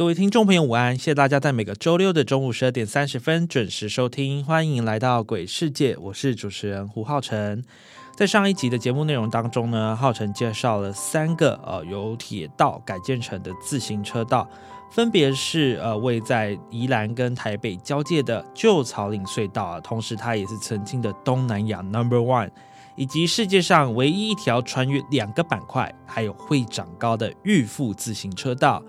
各位听众朋友，午安！谢谢大家在每个周六的中午十二点三十分准时收听，欢迎来到鬼世界，我是主持人胡浩辰。在上一集的节目内容当中呢，浩辰介绍了三个呃由铁道改建成的自行车道，分别是呃位在宜兰跟台北交界的旧草岭隧道啊，同时它也是曾经的东南亚 Number One，以及世界上唯一一条穿越两个板块还有会长高的玉富自行车道，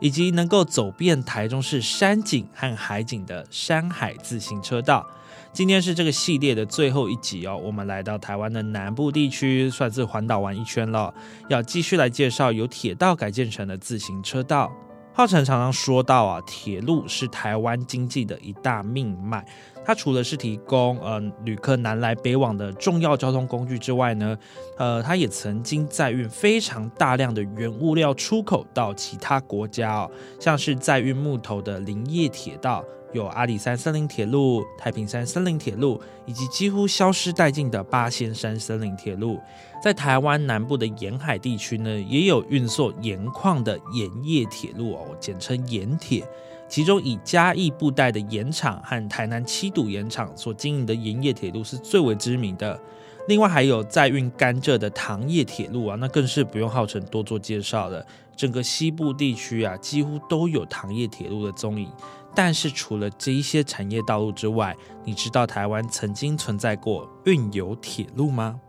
以及能够走遍台中市山景和海景的山海自行车道。今天是这个系列的最后一集哦，我们来到台湾的南部地区，算是环岛玩一圈了。要继续来介绍由铁道改建成的自行车道。浩辰常常说到啊，铁路是台湾经济的一大命脉。它除了是提供呃旅客南来北往的重要交通工具之外呢，呃，它也曾经载运非常大量的原物料出口到其他国家哦，像是载运木头的林业铁道。有阿里山森林铁路、太平山森林铁路，以及几乎消失殆尽的八仙山森林铁路。在台湾南部的沿海地区呢，也有运送盐矿的盐业铁路哦，简称盐铁。其中以嘉义布袋的盐厂和台南七堵盐厂所经营的盐业铁路是最为知名的。另外还有在运甘蔗的糖业铁路啊，那更是不用浩辰多做介绍了。整个西部地区啊，几乎都有糖业铁路的踪影。但是除了这一些产业道路之外，你知道台湾曾经存在过运油铁路吗？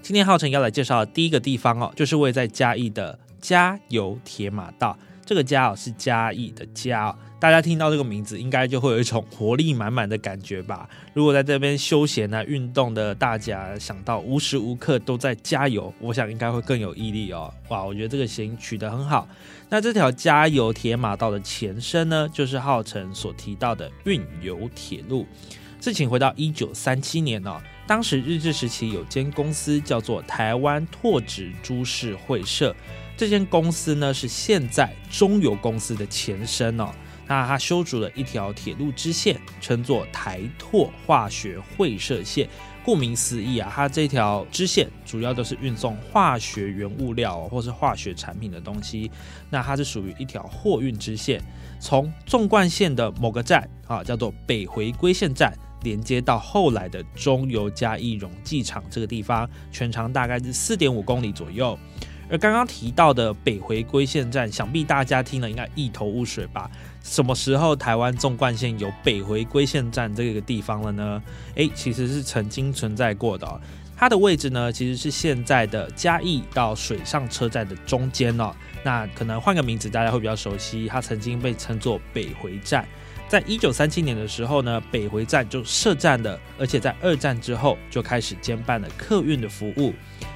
今天浩辰要来介绍的第一个地方哦，就是位在嘉义的嘉油铁马道。这个嘉哦是嘉义的嘉哦，大家听到这个名字，应该就会有一种活力满满的感觉吧。如果在这边休闲啊、运动的大家，想到无时无刻都在加油，我想应该会更有毅力哦。哇，我觉得这个谐音取得很好。那这条加油铁马道的前身呢，就是浩辰所提到的运油铁路。事情回到一九三七年哦，当时日治时期有间公司叫做台湾拓殖株式会社。这间公司呢是现在中油公司的前身哦。那它修筑了一条铁路支线，称作台拓化学会社线。顾名思义啊，它这条支线主要都是运送化学原物料或是化学产品的东西。那它是属于一条货运支线，从纵贯线的某个站啊，叫做北回归线站，连接到后来的中油嘉义溶剂厂这个地方，全长大概是四点五公里左右。而刚刚提到的北回归线站，想必大家听了应该一头雾水吧？什么时候台湾纵贯线有北回归线站这个地方了呢？诶，其实是曾经存在过的。它的位置呢，其实是现在的嘉义到水上车站的中间哦。那可能换个名字，大家会比较熟悉。它曾经被称作北回站。在一九三七年的时候呢，北回站就设站了，而且在二战之后就开始兼办了客运的服务。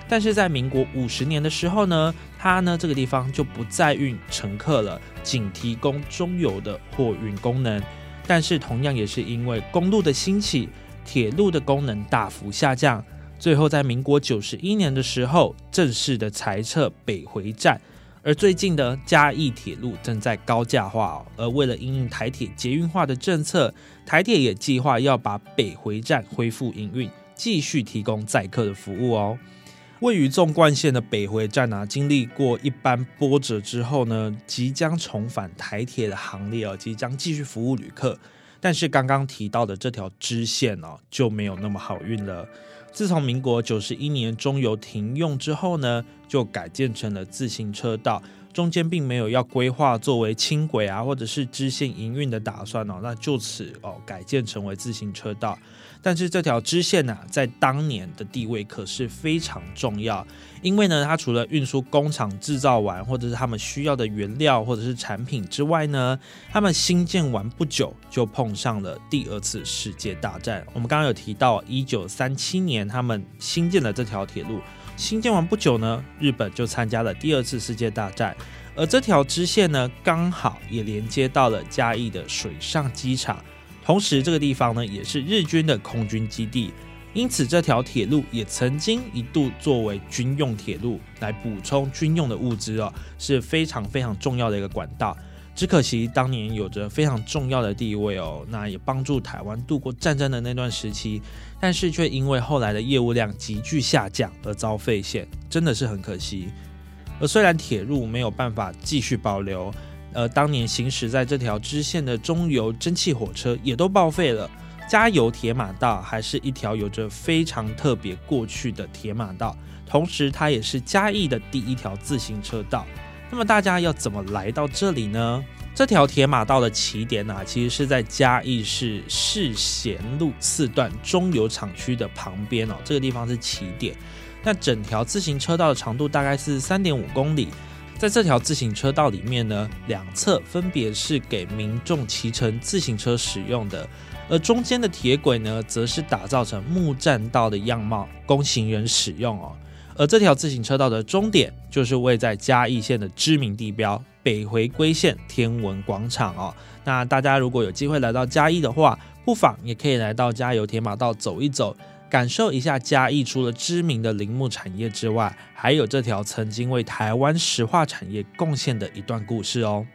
但是在民国五十年的时候呢，它呢这个地方就不再运乘客了，仅提供中油的货运功能。但是同样也是因为公路的兴起，铁路的功能大幅下降，最后在民国九十一年的时候正式的裁撤北回站。而最近的嘉义铁路正在高架化，而为了应应台铁捷运化的政策，台铁也计划要把北回站恢复营运，继续提供载客的服务哦。位于纵贯线的北回站啊，经历过一般波折之后呢，即将重返台铁的行列哦，即将继续服务旅客。但是刚刚提到的这条支线哦，就没有那么好运了。自从民国九十一年中油停用之后呢，就改建成了自行车道。中间并没有要规划作为轻轨啊，或者是支线营运的打算哦，那就此哦改建成为自行车道。但是这条支线呢，在当年的地位可是非常重要，因为呢，它除了运输工厂制造完或者是他们需要的原料或者是产品之外呢，他们新建完不久就碰上了第二次世界大战。我们刚刚有提到，一九三七年他们新建了这条铁路。新建完不久呢，日本就参加了第二次世界大战，而这条支线呢，刚好也连接到了嘉义的水上机场。同时这个地方呢也是日军的空军基地，因此这条铁路也曾经一度作为军用铁路来补充军用的物资哦，是非常非常重要的一个管道。只可惜当年有着非常重要的地位哦，那也帮助台湾度过战争的那段时期，但是却因为后来的业务量急剧下降而遭废线，真的是很可惜。而虽然铁路没有办法继续保留，呃，当年行驶在这条支线的中油蒸汽火车也都报废了，加油铁马道还是一条有着非常特别过去的铁马道，同时它也是嘉义的第一条自行车道。那么大家要怎么来到这里呢？这条铁马道的起点呢，其实是在嘉义市世贤路四段中油厂区的旁边哦，这个地方是起点。那整条自行车道的长度大概是三点五公里，在这条自行车道里面呢，两侧分别是给民众骑乘自行车使用的，而中间的铁轨呢，则是打造成木栈道的样貌，供行人使用哦。而这条自行车道的终点，就是位在嘉义县的知名地标北回归线天文广场哦。那大家如果有机会来到嘉义的话，不妨也可以来到嘉油铁马道走一走，感受一下嘉义除了知名的林木产业之外，还有这条曾经为台湾石化产业贡献的一段故事哦。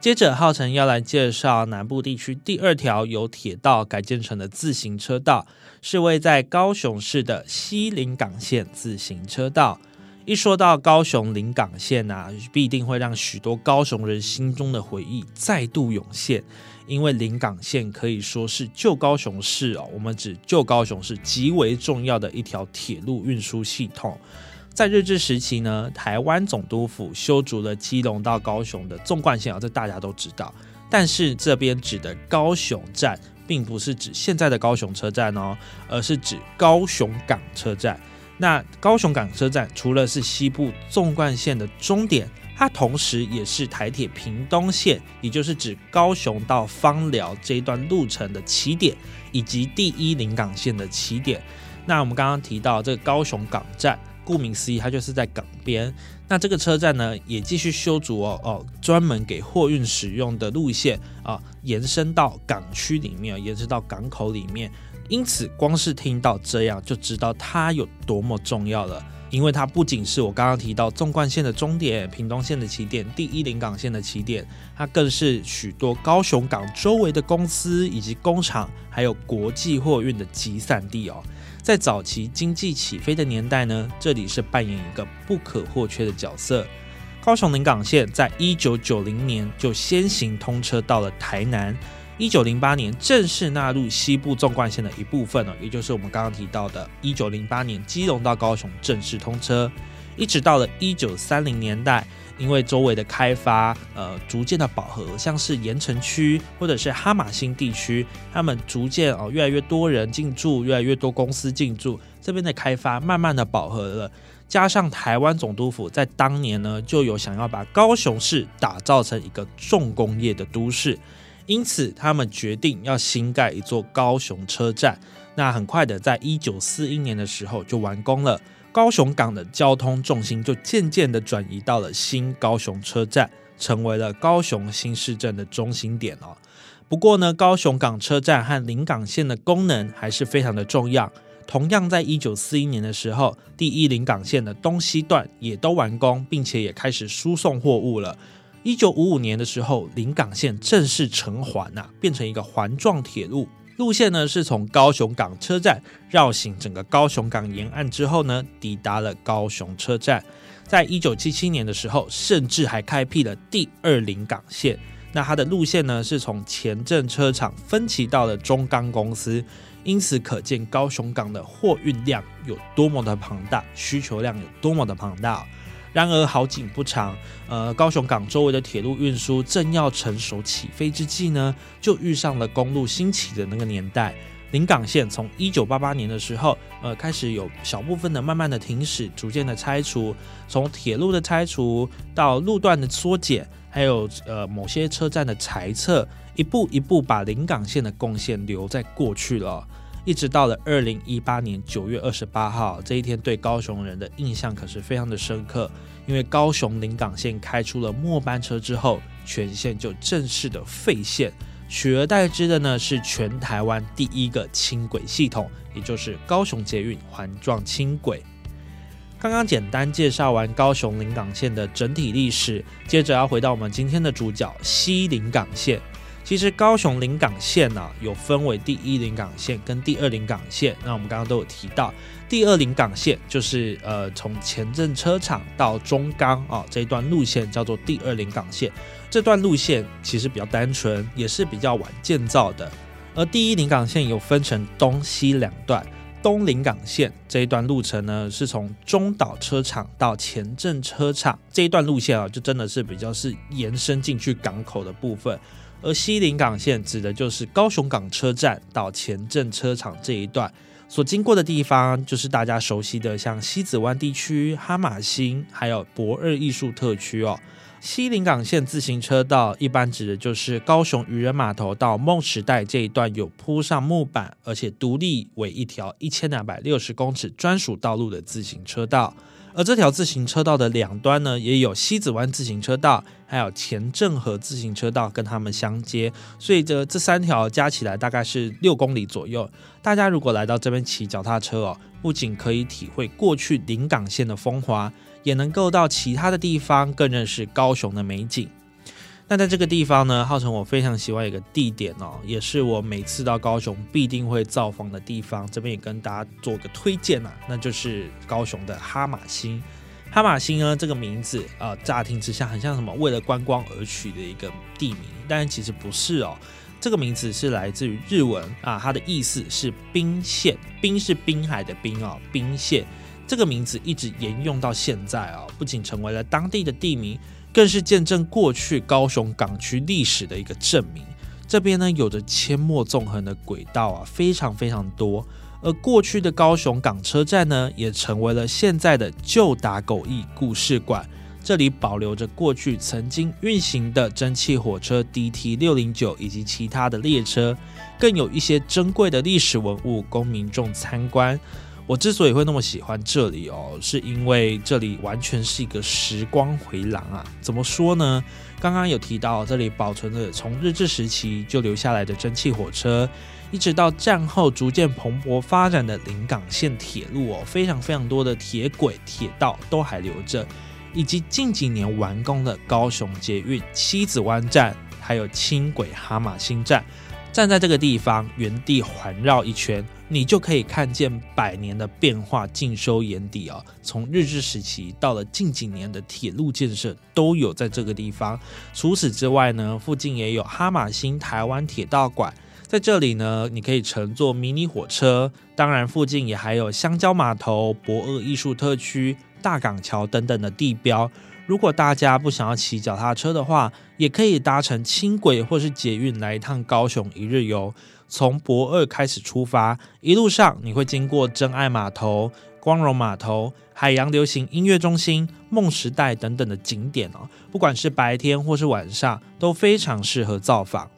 接着，浩辰要来介绍南部地区第二条由铁道改建成的自行车道，是位在高雄市的西临港线自行车道。一说到高雄临港线啊，必定会让许多高雄人心中的回忆再度涌现，因为临港线可以说是旧高雄市哦，我们指旧高雄市极为重要的一条铁路运输系统。在日治时期呢，台湾总督府修筑了基隆到高雄的纵贯线啊，这大家都知道。但是这边指的高雄站，并不是指现在的高雄车站哦，而是指高雄港车站。那高雄港车站除了是西部纵贯线的终点，它同时也是台铁屏东线，也就是指高雄到芳寮这一段路程的起点，以及第一临港线的起点。那我们刚刚提到这个高雄港站。顾名思义，它就是在港边。那这个车站呢，也继续修筑哦哦，专门给货运使用的路线啊，延伸到港区里面，延伸到港口里面。因此，光是听到这样，就知道它有多么重要了。因为它不仅是我刚刚提到纵贯线的终点、屏东线的起点、第一临港线的起点，它更是许多高雄港周围的公司以及工厂，还有国际货运的集散地哦。在早期经济起飞的年代呢，这里是扮演一个不可或缺的角色。高雄临港线在一九九零年就先行通车到了台南，一九零八年正式纳入西部纵贯线的一部分了，也就是我们刚刚提到的，一九零八年基隆到高雄正式通车，一直到了一九三零年代。因为周围的开发，呃，逐渐的饱和，像是盐城区或者是哈马星地区，他们逐渐哦，越来越多人进驻，越来越多公司进驻，这边的开发慢慢的饱和了。加上台湾总督府在当年呢，就有想要把高雄市打造成一个重工业的都市，因此他们决定要新盖一座高雄车站。那很快的，在一九四一年的时候就完工了。高雄港的交通重心就渐渐的转移到了新高雄车站，成为了高雄新市镇的中心点哦。不过呢，高雄港车站和临港线的功能还是非常的重要。同样，在一九四一年的时候，第一临港线的东西段也都完工，并且也开始输送货物了。一九五五年的时候，临港线正式成环呐，变成一个环状铁路。路线呢是从高雄港车站绕行整个高雄港沿岸之后呢，抵达了高雄车站。在一九七七年的时候，甚至还开辟了第二临港线。那它的路线呢是从前镇车厂分歧到了中钢公司，因此可见高雄港的货运量有多么的庞大，需求量有多么的庞大。然而好景不长，呃，高雄港周围的铁路运输正要成熟起飞之际呢，就遇上了公路兴起的那个年代。临港线从一九八八年的时候，呃，开始有小部分的慢慢的停驶，逐渐的拆除，从铁路的拆除到路段的缩减，还有呃某些车站的裁撤，一步一步把临港线的贡献留在过去了。一直到了二零一八年九月二十八号这一天，对高雄人的印象可是非常的深刻，因为高雄临港线开出了末班车之后，全线就正式的废线，取而代之的呢是全台湾第一个轻轨系统，也就是高雄捷运环状轻轨。刚刚简单介绍完高雄临港线的整体历史，接着要回到我们今天的主角西临港线。其实高雄临港线呢，有分为第一临港线跟第二临港线。那我们刚刚都有提到，第二临港线就是呃从前镇车厂到中钢啊这一段路线叫做第二临港线。这段路线其实比较单纯，也是比较晚建造的。而第一临港线有分成东西两段。东临港线这一段路程呢，是从中岛车厂到前镇车厂这一段路线啊，就真的是比较是延伸进去港口的部分。而西临港线指的就是高雄港车站到前镇车厂这一段所经过的地方，就是大家熟悉的像西子湾地区、哈马星，还有博二艺术特区哦。西临港线自行车道一般指的就是高雄渔人码头到梦时代这一段有铺上木板，而且独立为一条一千两百六十公尺专属道路的自行车道。而这条自行车道的两端呢，也有西子湾自行车道，还有前镇河自行车道跟他们相接，所以这这三条加起来大概是六公里左右。大家如果来到这边骑脚踏车哦，不仅可以体会过去临港线的风华。也能够到其他的地方更认识高雄的美景。那在这个地方呢，号称我非常喜欢一个地点哦，也是我每次到高雄必定会造访的地方。这边也跟大家做个推荐啊，那就是高雄的哈马星。哈马星呢，这个名字啊，乍听之下很像什么为了观光而取的一个地名，但其实不是哦。这个名字是来自于日文啊，它的意思是冰县，冰是滨海的冰哦，冰县。这个名字一直沿用到现在啊，不仅成为了当地的地名，更是见证过去高雄港区历史的一个证明。这边呢，有着阡陌纵横的轨道啊，非常非常多。而过去的高雄港车站呢，也成为了现在的旧打狗驿故事馆。这里保留着过去曾经运行的蒸汽火车 DT 六零九以及其他的列车，更有一些珍贵的历史文物供民众参观。我之所以会那么喜欢这里哦，是因为这里完全是一个时光回廊啊。怎么说呢？刚刚有提到这里保存着从日治时期就留下来的蒸汽火车，一直到战后逐渐蓬勃发展的临港线铁路哦，非常非常多的铁轨铁道都还留着，以及近几年完工的高雄捷运七子湾站，还有轻轨哈马星站。站在这个地方，原地环绕一圈。你就可以看见百年的变化尽收眼底啊！从日治时期到了近几年的铁路建设，都有在这个地方。除此之外呢，附近也有哈马星台湾铁道馆，在这里呢，你可以乘坐迷你火车。当然，附近也还有香蕉码头、博二艺术特区、大港桥等等的地标。如果大家不想要骑脚踏车的话，也可以搭乘轻轨或是捷运来一趟高雄一日游。从博二开始出发，一路上你会经过真爱码头、光荣码头、海洋流行音乐中心、梦时代等等的景点哦。不管是白天或是晚上，都非常适合造访。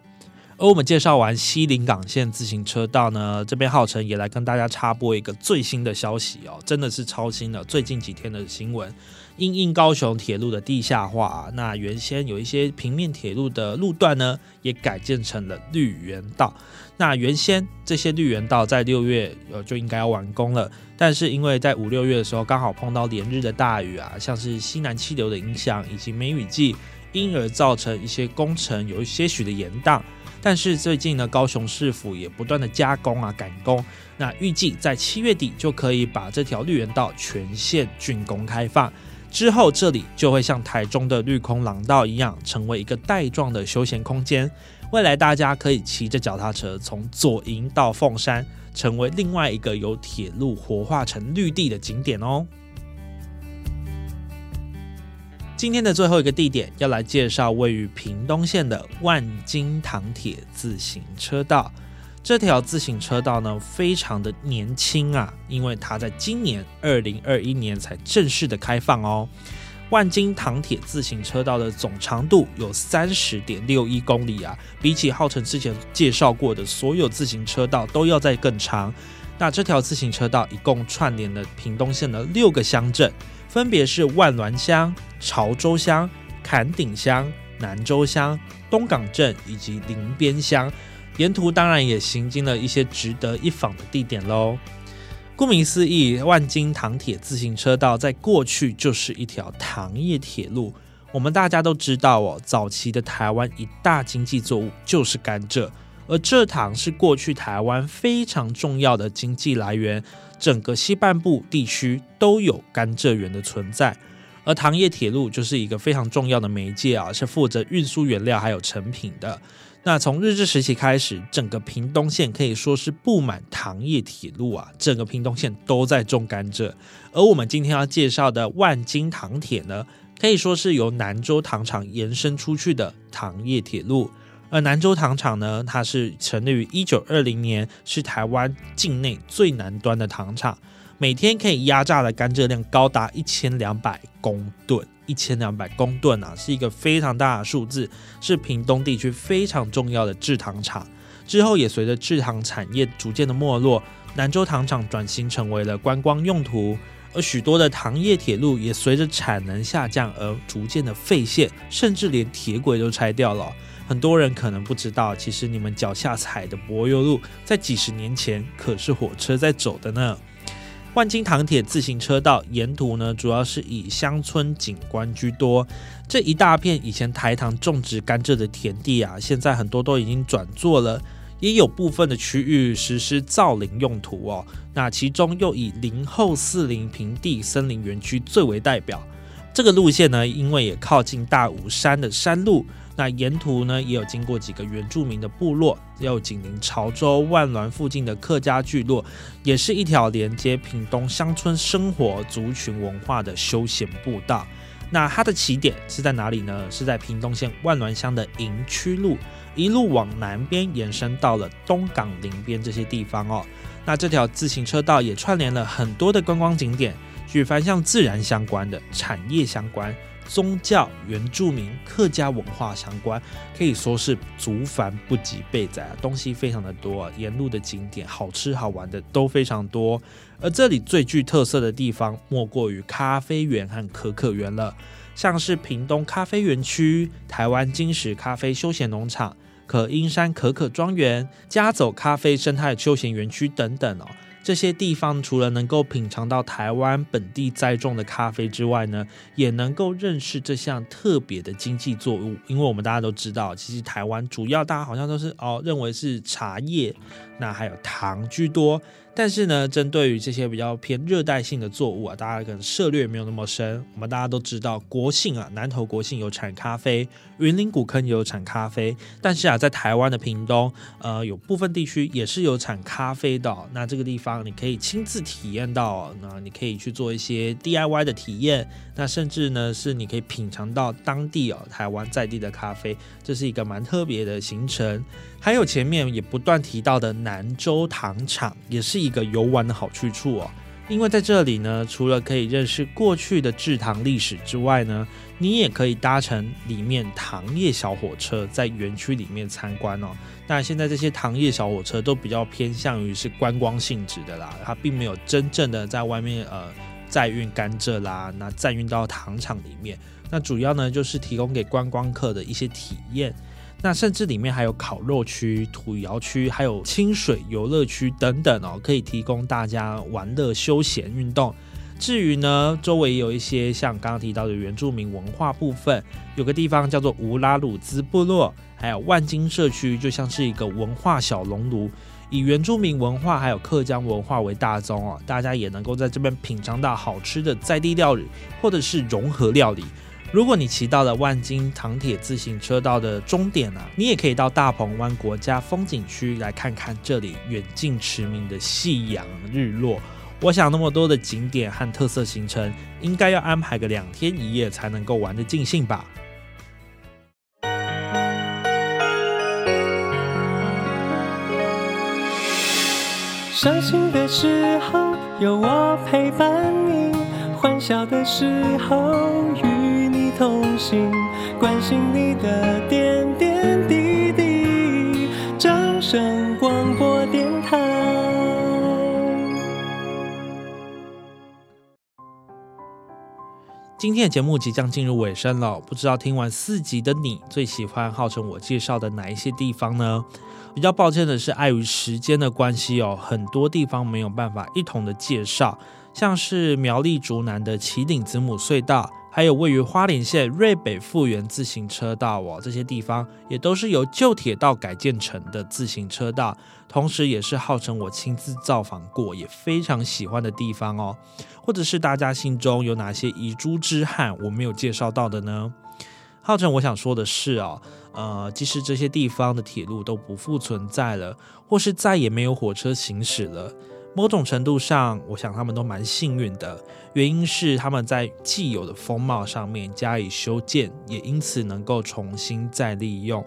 而我们介绍完西林港线自行车道呢，这边浩辰也来跟大家插播一个最新的消息哦，真的是超新的，最近几天的新闻。因应高雄铁路的地下化，那原先有一些平面铁路的路段呢，也改建成了绿园道。那原先这些绿园道在六月呃就应该要完工了，但是因为在五六月的时候刚好碰到连日的大雨啊，像是西南气流的影响以及梅雨季，因而造成一些工程有一些许的延宕。但是最近呢，高雄市府也不断的加工啊赶工，那预计在七月底就可以把这条绿园道全线竣工开放。之后，这里就会像台中的绿空廊道一样，成为一个带状的休闲空间。未来大家可以骑着脚踏车从左营到凤山，成为另外一个由铁路活化成绿地的景点哦。今天的最后一个地点，要来介绍位于屏东县的万金塘铁自行车道。这条自行车道呢，非常的年轻啊，因为它在今年二零二一年才正式的开放哦。万金糖铁自行车道的总长度有三十点六一公里啊，比起浩辰之前介绍过的所有自行车道都要再更长。那这条自行车道一共串联了屏东县的六个乡镇，分别是万峦乡、潮州乡、坎顶乡、南州乡、东港镇以及林边乡。沿途当然也行经了一些值得一访的地点喽。顾名思义，万金糖铁自行车道在过去就是一条糖业铁路。我们大家都知道哦，早期的台湾一大经济作物就是甘蔗，而蔗糖是过去台湾非常重要的经济来源，整个西半部地区都有甘蔗园的存在。而糖业铁路就是一个非常重要的媒介啊，是负责运输原料还有成品的。那从日治时期开始，整个屏东县可以说是布满糖业铁路啊，整个屏东县都在种甘蔗。而我们今天要介绍的万金糖铁呢，可以说是由南州糖厂延伸出去的糖业铁路。而南州糖厂呢，它是成立于一九二零年，是台湾境内最南端的糖厂，每天可以压榨的甘蔗量高达一千两百公吨。一千两百公吨啊，是一个非常大的数字，是屏东地区非常重要的制糖厂。之后也随着制糖产业逐渐的没落，南州糖厂转型成为了观光用途，而许多的糖业铁路也随着产能下降而逐渐的废线，甚至连铁轨都拆掉了。很多人可能不知道，其实你们脚下踩的柏油路，在几十年前可是火车在走的呢。万金糖铁自行车道沿途呢，主要是以乡村景观居多。这一大片以前台糖种植甘蔗的田地啊，现在很多都已经转作了，也有部分的区域实施造林用途哦。那其中又以林后四林平地森林园区最为代表。这个路线呢，因为也靠近大武山的山路。那沿途呢，也有经过几个原住民的部落，又紧邻潮州、万峦附近的客家聚落，也是一条连接屏东乡村生活、族群文化的休闲步道。那它的起点是在哪里呢？是在屏东县万峦乡的营区路，一路往南边延伸到了东港林边这些地方哦。那这条自行车道也串联了很多的观光景点，举凡像自然相关的、产业相关。宗教、原住民、客家文化相关，可以说是足繁不及备载啊，东西非常的多，沿路的景点好吃好玩的都非常多。而这里最具特色的地方，莫过于咖啡园和可可园了，像是屏东咖啡园区、台湾金石咖啡休闲农场、可英山可可庄园、加走咖啡生态休闲园区等等哦。这些地方除了能够品尝到台湾本地栽种的咖啡之外呢，也能够认识这项特别的经济作物。因为我们大家都知道，其实台湾主要大家好像都是哦认为是茶叶，那还有糖居多。但是呢，针对于这些比较偏热带性的作物啊，大家可能涉略没有那么深。我们大家都知道，国姓啊，南投国姓有产咖啡，云林古坑也有产咖啡。但是啊，在台湾的屏东，呃，有部分地区也是有产咖啡的。那这个地方你可以亲自体验到，那你可以去做一些 DIY 的体验。那甚至呢，是你可以品尝到当地哦，台湾在地的咖啡，这是一个蛮特别的行程。还有前面也不断提到的南州糖厂，也是一个游玩的好去处哦。因为在这里呢，除了可以认识过去的制糖历史之外呢，你也可以搭乘里面糖业小火车，在园区里面参观哦。那现在这些糖业小火车都比较偏向于是观光性质的啦，它并没有真正的在外面呃载运甘蔗啦，那载运到糖厂里面。那主要呢就是提供给观光客的一些体验。那甚至里面还有烤肉区、土窑区，还有清水游乐区等等哦，可以提供大家玩乐、休闲、运动。至于呢，周围有一些像刚刚提到的原住民文化部分，有个地方叫做乌拉鲁兹部落，还有万金社区，就像是一个文化小熔炉，以原住民文化还有客家文化为大宗哦，大家也能够在这边品尝到好吃的在地料理，或者是融合料理。如果你骑到了万金糖铁自行车道的终点啊，你也可以到大鹏湾国家风景区来看看这里远近驰名的夕阳日落。我想那么多的景点和特色行程，应该要安排个两天一夜才能够玩得尽兴吧。伤心的时候有我陪伴你，欢笑的时候与。同行，关心你的点点滴滴。掌声广播电台。今天的节目即将进入尾声了，不知道听完四集的你最喜欢号称我介绍的哪一些地方呢？比较抱歉的是，碍于时间的关系哦，很多地方没有办法一同的介绍，像是苗栗竹南的旗顶子母隧道，还有位于花莲县瑞北复原自行车道哦，这些地方也都是由旧铁道改建成的自行车道，同时也是号称我亲自造访过，也非常喜欢的地方哦。或者是大家心中有哪些遗珠之憾我没有介绍到的呢？浩辰，我想说的是哦，呃，即使这些地方的铁路都不复存在了，或是再也没有火车行驶了，某种程度上，我想他们都蛮幸运的。原因是他们在既有的风貌上面加以修建，也因此能够重新再利用。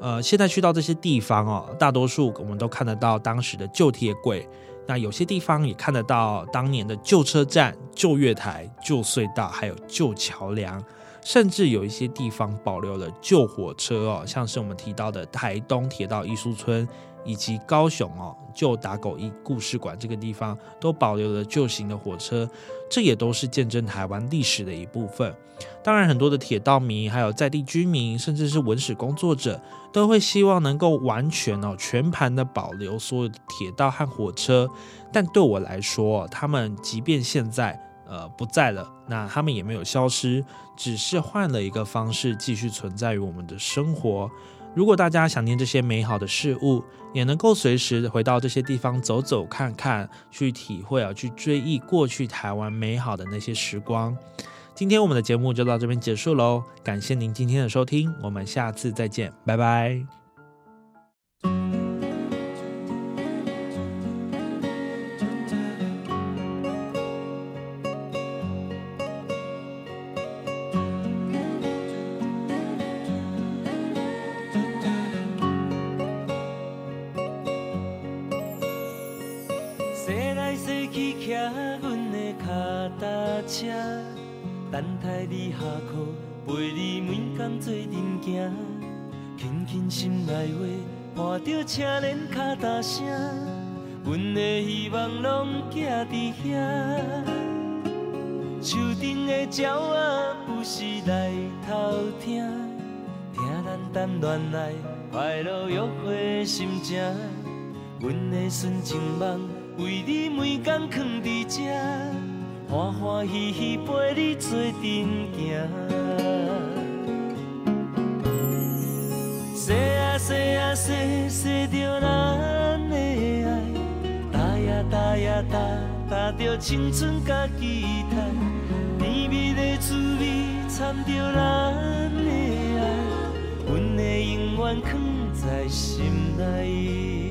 呃，现在去到这些地方哦，大多数我们都看得到当时的旧铁轨，那有些地方也看得到当年的旧车站、旧月台、旧隧道，还有旧桥梁。甚至有一些地方保留了旧火车哦，像是我们提到的台东铁道艺术村，以及高雄哦旧打狗驿故事馆这个地方，都保留了旧型的火车，这也都是见证台湾历史的一部分。当然，很多的铁道迷，还有在地居民，甚至是文史工作者，都会希望能够完全哦全盘的保留所有的铁道和火车。但对我来说，他们即便现在。呃，不在了，那他们也没有消失，只是换了一个方式继续存在于我们的生活。如果大家想念这些美好的事物，也能够随时回到这些地方走走看看，去体会啊，去追忆过去台湾美好的那些时光。今天我们的节目就到这边结束喽，感谢您今天的收听，我们下次再见，拜拜。恋爱快乐约会心情。阮的纯情梦为你每天藏伫这。欢欢喜喜陪你做阵行，说啊说啊说说着咱的爱，搭呀搭呀搭搭着青春甲期待，甜蜜的滋味掺着咱，的永远藏在心内。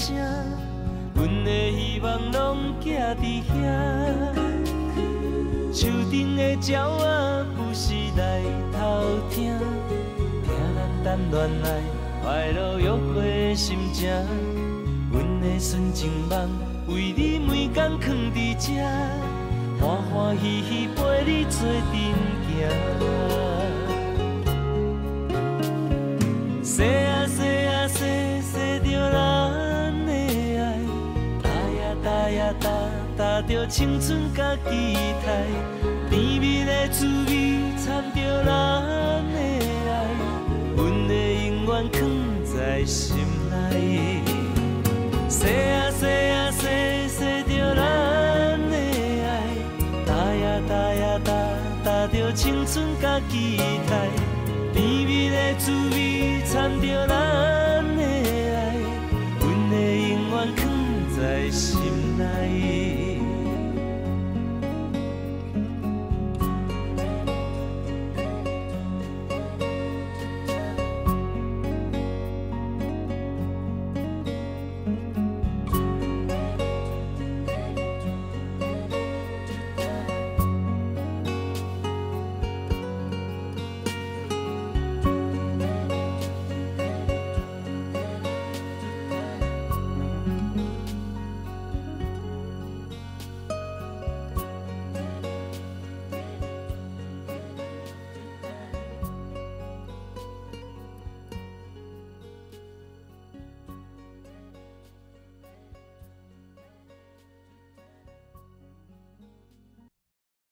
声，阮的希望拢寄伫遐。树顶的鸟仔不时来偷听，听咱谈恋爱快乐愉快的心情。阮的纯情梦为你每工藏伫遮，欢欢喜喜陪你做阵行。青春甲期待，甜蜜的滋味掺着咱的爱，阮的永远藏在心内。洗啊洗啊洗洗着咱的爱，打呀打呀打打着青春甲期待，甜蜜的滋味掺着咱